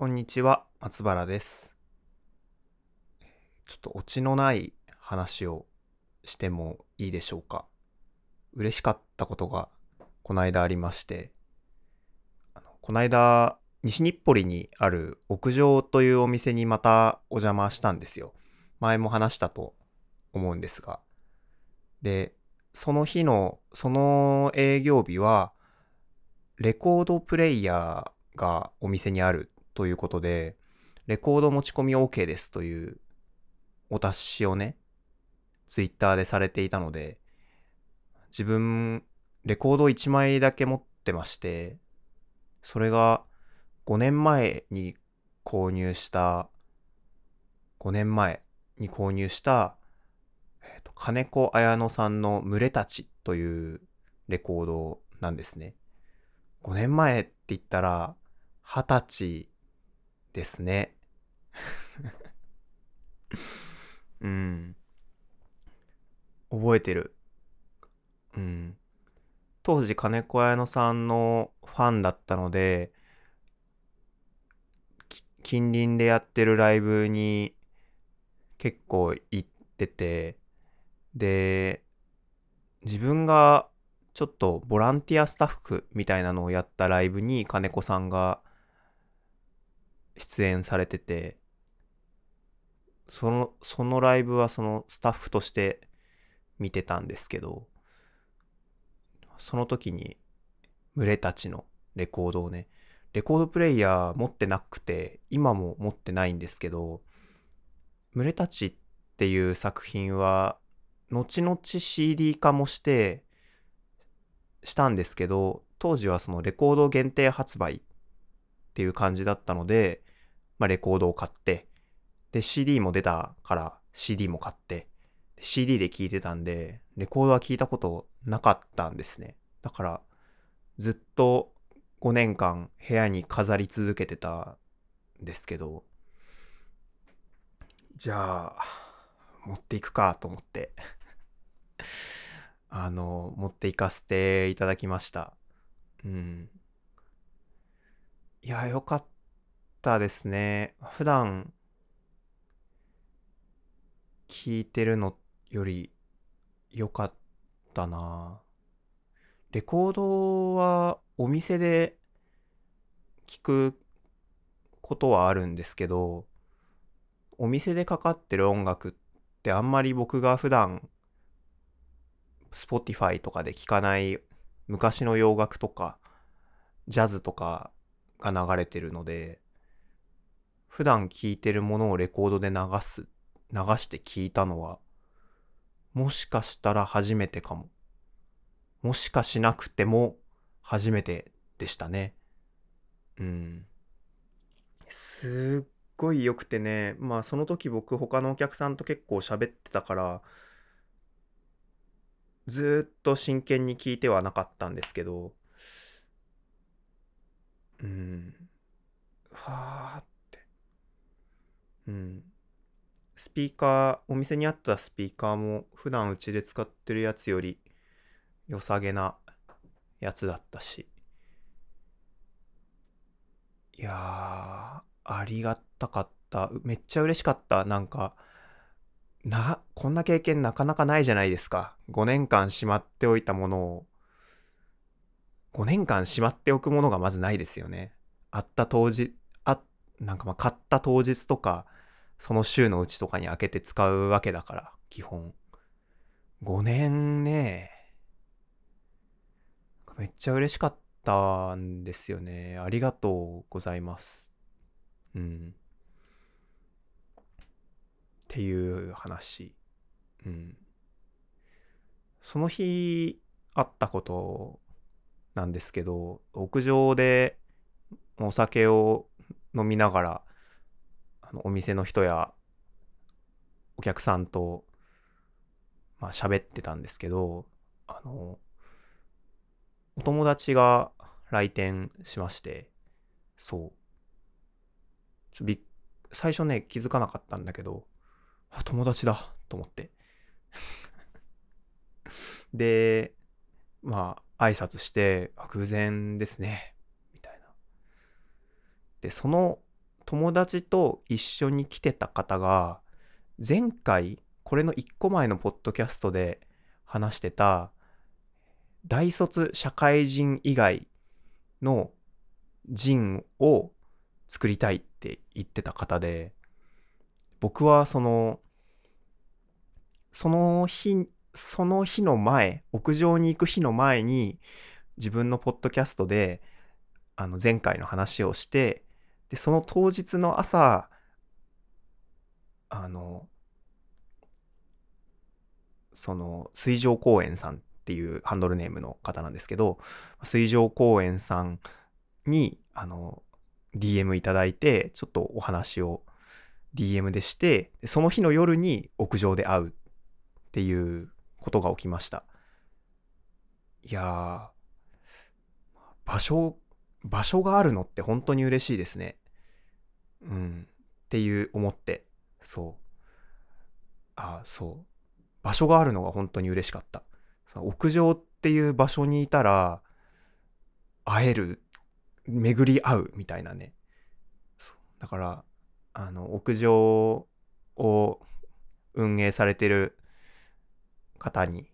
こんにちは、松原です。ちょっとオチのない話をしてもいいでしょうか。嬉しかったことがこの間ありまして、あのこの間、西日暮里にある屋上というお店にまたお邪魔したんですよ。前も話したと思うんですが。で、その日の、その営業日は、レコードプレイヤーがお店にあるということで、レコード持ち込み OK ですというお達しをね、ツイッターでされていたので、自分、レコード1枚だけ持ってまして、それが5年前に購入した、5年前に購入した、えーと金子綾乃さんの群れたちというレコードなんですね。5年前って言ったら、二十歳ですね。うん。覚えてる。うん。当時、金子綾乃さんのファンだったので、近隣でやってるライブに結構行ってて、で、自分がちょっとボランティアスタッフみたいなのをやったライブに金子さんが出演されてて、その、そのライブはそのスタッフとして見てたんですけど、その時に群れたちのレコードをね、レコードプレイヤー持ってなくて、今も持ってないんですけど、群れたちっていう作品は、後々 CD 化もして、したんですけど、当時はそのレコード限定発売っっていう感じだったので、まあレコードを買って、で CD も出たから CD も買って、CD で聴いてたんで、レコードは聞いたことなかったんですね。だから、ずっと5年間部屋に飾り続けてたんですけど、じゃあ、持っていくかと思って。あの、持っていかせていただきました。うん。いや、よかったですね。普段、聞いてるのより良かったな。レコードはお店で聞くことはあるんですけど、お店でかかってる音楽ってあんまり僕が普段 Spotify とかで聴かない昔の洋楽とかジャズとかが流れてるので普段聴いてるものをレコードで流す流して聴いたのはもしかしたら初めてかも。もしかしなくても初めてでしたね。うん。すっごい良くてね。まあその時僕他のお客さんと結構喋ってたからずっと真剣に聞いてはなかったんですけど、うん、はーって、うん、スピーカー、お店にあったスピーカーも普段うちで使ってるやつより良さげなやつだったし、いやー、ありがたかった。めっちゃ嬉しかった。なんか、な、こんな経験なかなかないじゃないですか。5年間しまっておいたものを、5年間しまっておくものがまずないですよね。あった当時、あ、なんかまあ買った当日とか、その週のうちとかに開けて使うわけだから、基本。5年ね。めっちゃ嬉しかったんですよね。ありがとうございます。うん。っていう話。うん。その日あったことなんですけど、屋上でお酒を飲みながら、あのお店の人やお客さんと、まあ喋ってたんですけど、あの、お友達が来店しまして、そう。ちょび最初ね、気づかなかったんだけど、あ友達だと思って。で、まあ、挨拶して、あ偶然ですね、みたいな。で、その友達と一緒に来てた方が、前回、これの1個前のポッドキャストで話してた、大卒社会人以外の人を作りたいって言ってた方で、僕はその、その日、その日の前、屋上に行く日の前に、自分のポッドキャストで、あの、前回の話をして、で、その当日の朝、あの、その、水上公園さんっていうハンドルネームの方なんですけど、水上公園さんに、あの、DM いただいて、ちょっとお話を DM でして、その日の夜に屋上で会うっていうことが起きました。いやー、場所、場所があるのって本当に嬉しいですね。うん。っていう思って、そう。あ、そう。場所があるのが本当に嬉しかった。その屋上っていう場所にいたら、会える、巡り合うみたいなね。だから、あの、屋上を運営されてる方に、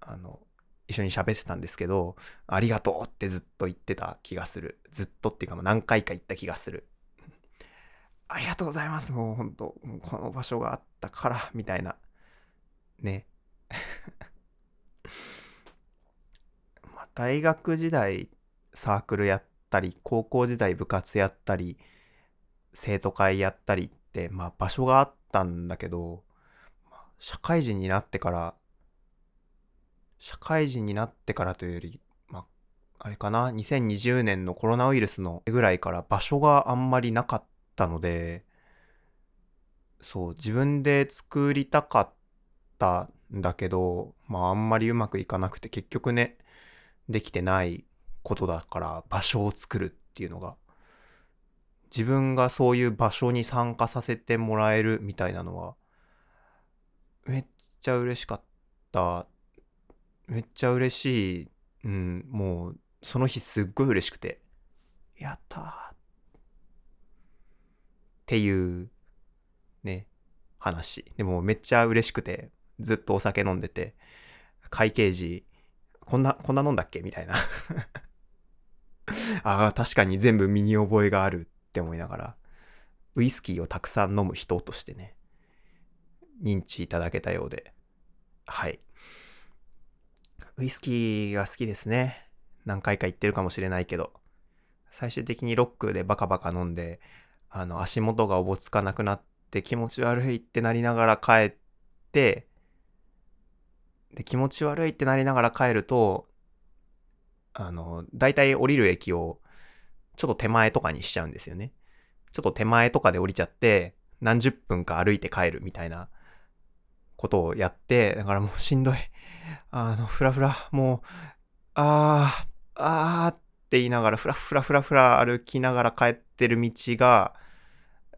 あの、一緒に喋ってたんですけど、ありがとうってずっと言ってた気がする。ずっとっていうか何回か言った気がする。ありがとうございます。もう本当この場所があったから、みたいな。ね。まあ、大学時代サークルやったり、高校時代部活やったり、生徒会やったりって、まあ場所があったんだけど、社会人になってから、社会人になってからというより、まあ、あれかな、2020年のコロナウイルスのぐらいから場所があんまりなかったので、そう、自分で作りたかったんだけど、まああんまりうまくいかなくて結局ね、できてないことだから場所を作るっていうのが自分がそういう場所に参加させてもらえるみたいなのはめっちゃ嬉しかっためっちゃ嬉しい。うんもうその日すっごい嬉しくて。やったーっていうね話。でもめっちゃ嬉しくてずっとお酒飲んでて会計時こんなこんな飲んだっけ？みたいな。ああ確かに全部身に覚えがあるって思いながら、ウイスキーをたくさん飲む人としてね、認知いただけたようで、はい。ウイスキーが好きですね。何回か言ってるかもしれないけど、最終的にロックでバカバカ飲んで、あの、足元がおぼつかなくなって気持ち悪いってなりながら帰って、で、気持ち悪いってなりながら帰ると、あの、大体降りる駅をちょっと手前とかにしちゃうんですよね。ちょっと手前とかで降りちゃって、何十分か歩いて帰るみたいなことをやって、だからもうしんどい。あの、ふらふら、もう、あー、あーって言いながら、ふらふらふらふら歩きながら帰ってる道が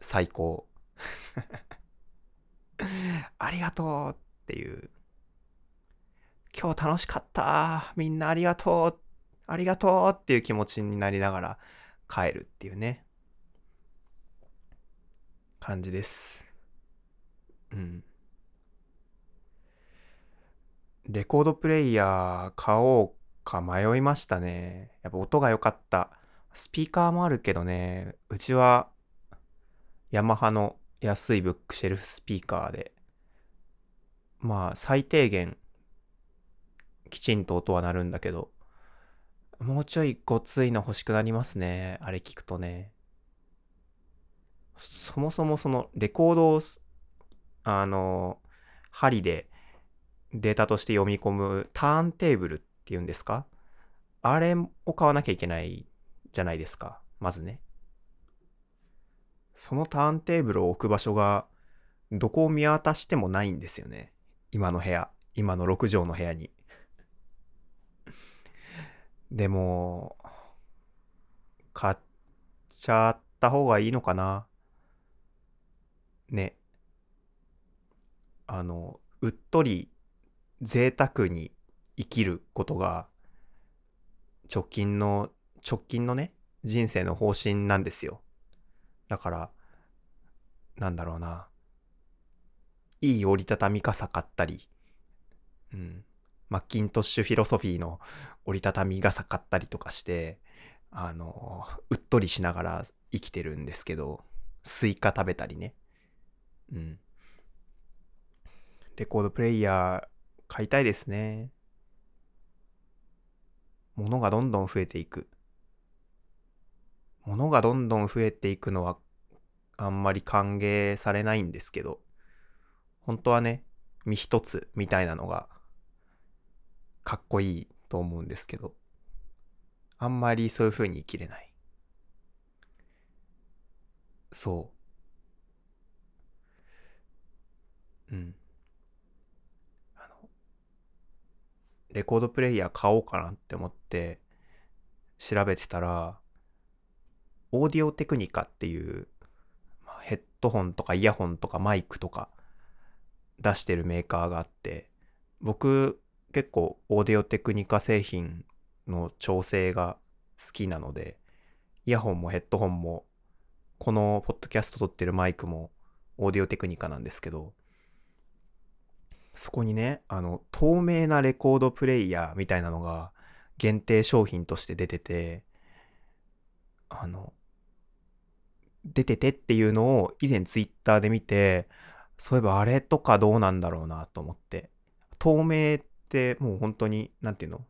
最高。ありがとうっていう。今日楽しかった。みんなありがとう。ありがとうっていう気持ちになりながら帰るっていうね、感じです。うん。レコードプレイヤー買おうか迷いましたね。やっぱ音が良かった。スピーカーもあるけどね、うちはヤマハの安いブックシェルフスピーカーで、まあ最低限きちんと音は鳴るんだけど、もうちょいごついの欲しくなりますね。あれ聞くとね。そもそもそのレコードを、あの、針でデータとして読み込むターンテーブルっていうんですか？あれを買わなきゃいけないじゃないですか。まずね。そのターンテーブルを置く場所がどこを見渡してもないんですよね。今の部屋。今の6畳の部屋に。でも、買っちゃった方がいいのかな？ね。あの、うっとり贅沢に生きることが直近の、直近のね、人生の方針なんですよ。だから、なんだろうな。いい折りたたみ傘買ったり、うん。 Mackintosh Philosophy の折りたたみ傘買ったりとかして、あの、うっとりしながら生きてるんですけど、スイカ食べたりね。うん。レコードプレイヤー買いたいですね。物がどんどん増えていく。物がどんどん増えていくのはあんまり歓迎されないんですけど、本当はね、身一つみたいなのがかっこいいと思うんですけど、あんまりそういう風に生きれない。そう。うん。あの、レコードプレイヤー買おうかなって思って調べてたら、オーディオテクニカっていう、まヘッドホンとかイヤホンとかマイクとか出してるメーカーがあって、僕結構オーディオテクニカ製品の調整が好きなので、イヤホンもヘッドホンも、このポッドキャスト撮ってるマイクもオーディオテクニカなんですけど、そこにね、あの、透明なレコードプレイヤーみたいなのが限定商品として出てて、あの、出ててっていうのを以前ツイッターで見て、そういえばあれとかどうなんだろうなと思って。透明ってもう本当に、なんていうの？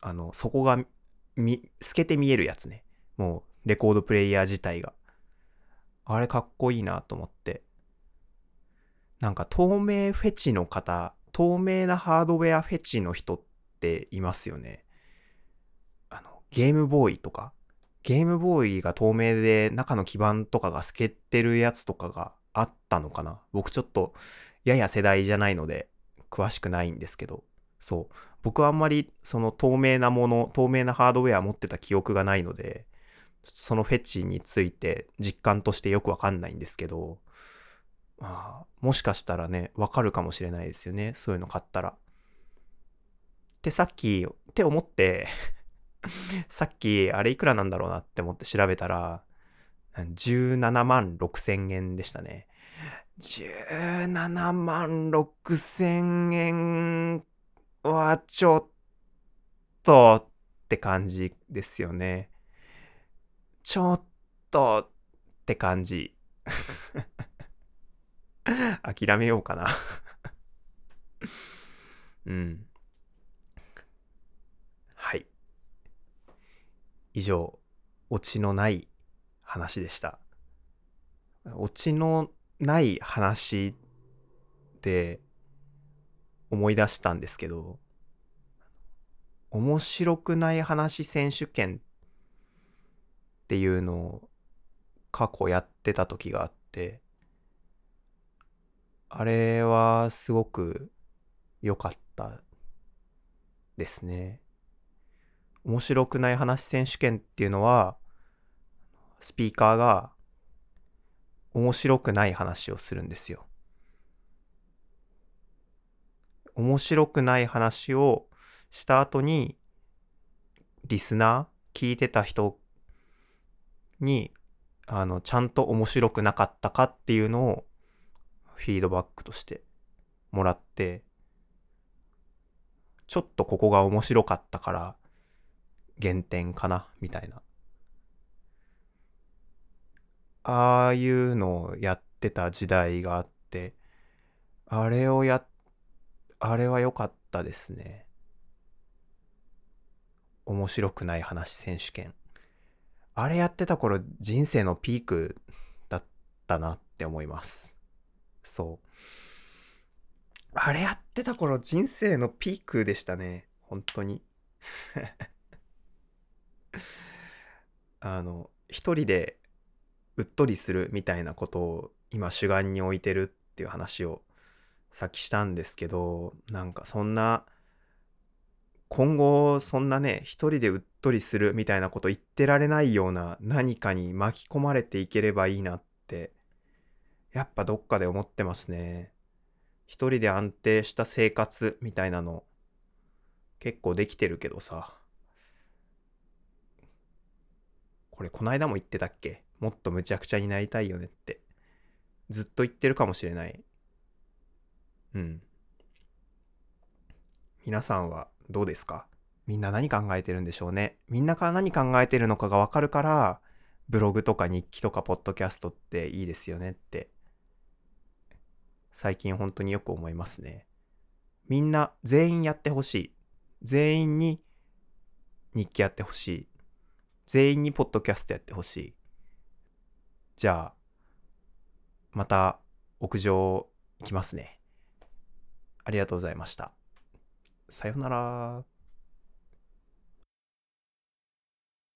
あの、そこがみ、透けて見えるやつね。もう、レコードプレイヤー自体が。あれかっこいいなと思って。なんか透明フェチの方、透明なハードウェアフェチの人っていますよね。あの、ゲームボーイとか。ゲームボーイが透明で中の基板とかが透けてるやつとかがあったのかな僕ちょっとやや世代じゃないので詳しくないんですけど。そう。僕はあんまりその透明なもの、透明なハードウェア持ってた記憶がないので、そのフェチについて実感としてよくわかんないんですけど、まあ、もしかしたらね、わかるかもしれないですよね。そういうの買ったら。ってさっき、って思って、さっき、あれいくらなんだろうなって思って調べたら、17万6千円でしたね。17万6千円はちょっとって感じですよね。ちょっとって感じ。諦めようかな うん。はい。以上、オチのない話でした。オチのない話で思い出したんですけど、面白くない話選手権っていうのを過去やってた時があって、あれはすごく良かったですね。面白くない話選手権っていうのは、スピーカーが面白くない話をするんですよ。面白くない話をした後に、リスナー、聞いてた人に、あの、ちゃんと面白くなかったかっていうのをフィードバックとしてもらって、ちょっとここが面白かったから減点かな、みたいな。ああいうのをやってた時代があって、あれをや、あれは良かったですね。面白くない話選手権。あれやってた頃人生のピークだったなって思います。そう。あれやってた頃人生のピークでしたね。本当に。あの、一人でうっとりするみたいなことを今主眼に置いてるっていう話をさっきしたんですけど、なんかそんな、今後そんなね、一人でうっとりするみたいなこと言ってられないような何かに巻き込まれていければいいなって、やっぱどっかで思ってますね。一人で安定した生活みたいなの結構できてるけどさ、これこないだも言ってたっけ？もっとむちゃくちゃになりたいよねって。ずっと言ってるかもしれない。うん。皆さんはどうですか？みんな何考えてるんでしょうね？みんなが何考えてるのかがわかるから、ブログとか日記とかポッドキャストっていいですよねって、最近本当によく思いますね。みんな全員やってほしい。全員に日記やってほしい。全員にポッドキャストやってほしい。じゃあ、また屋上行きますね。ありがとうございました。さようなら。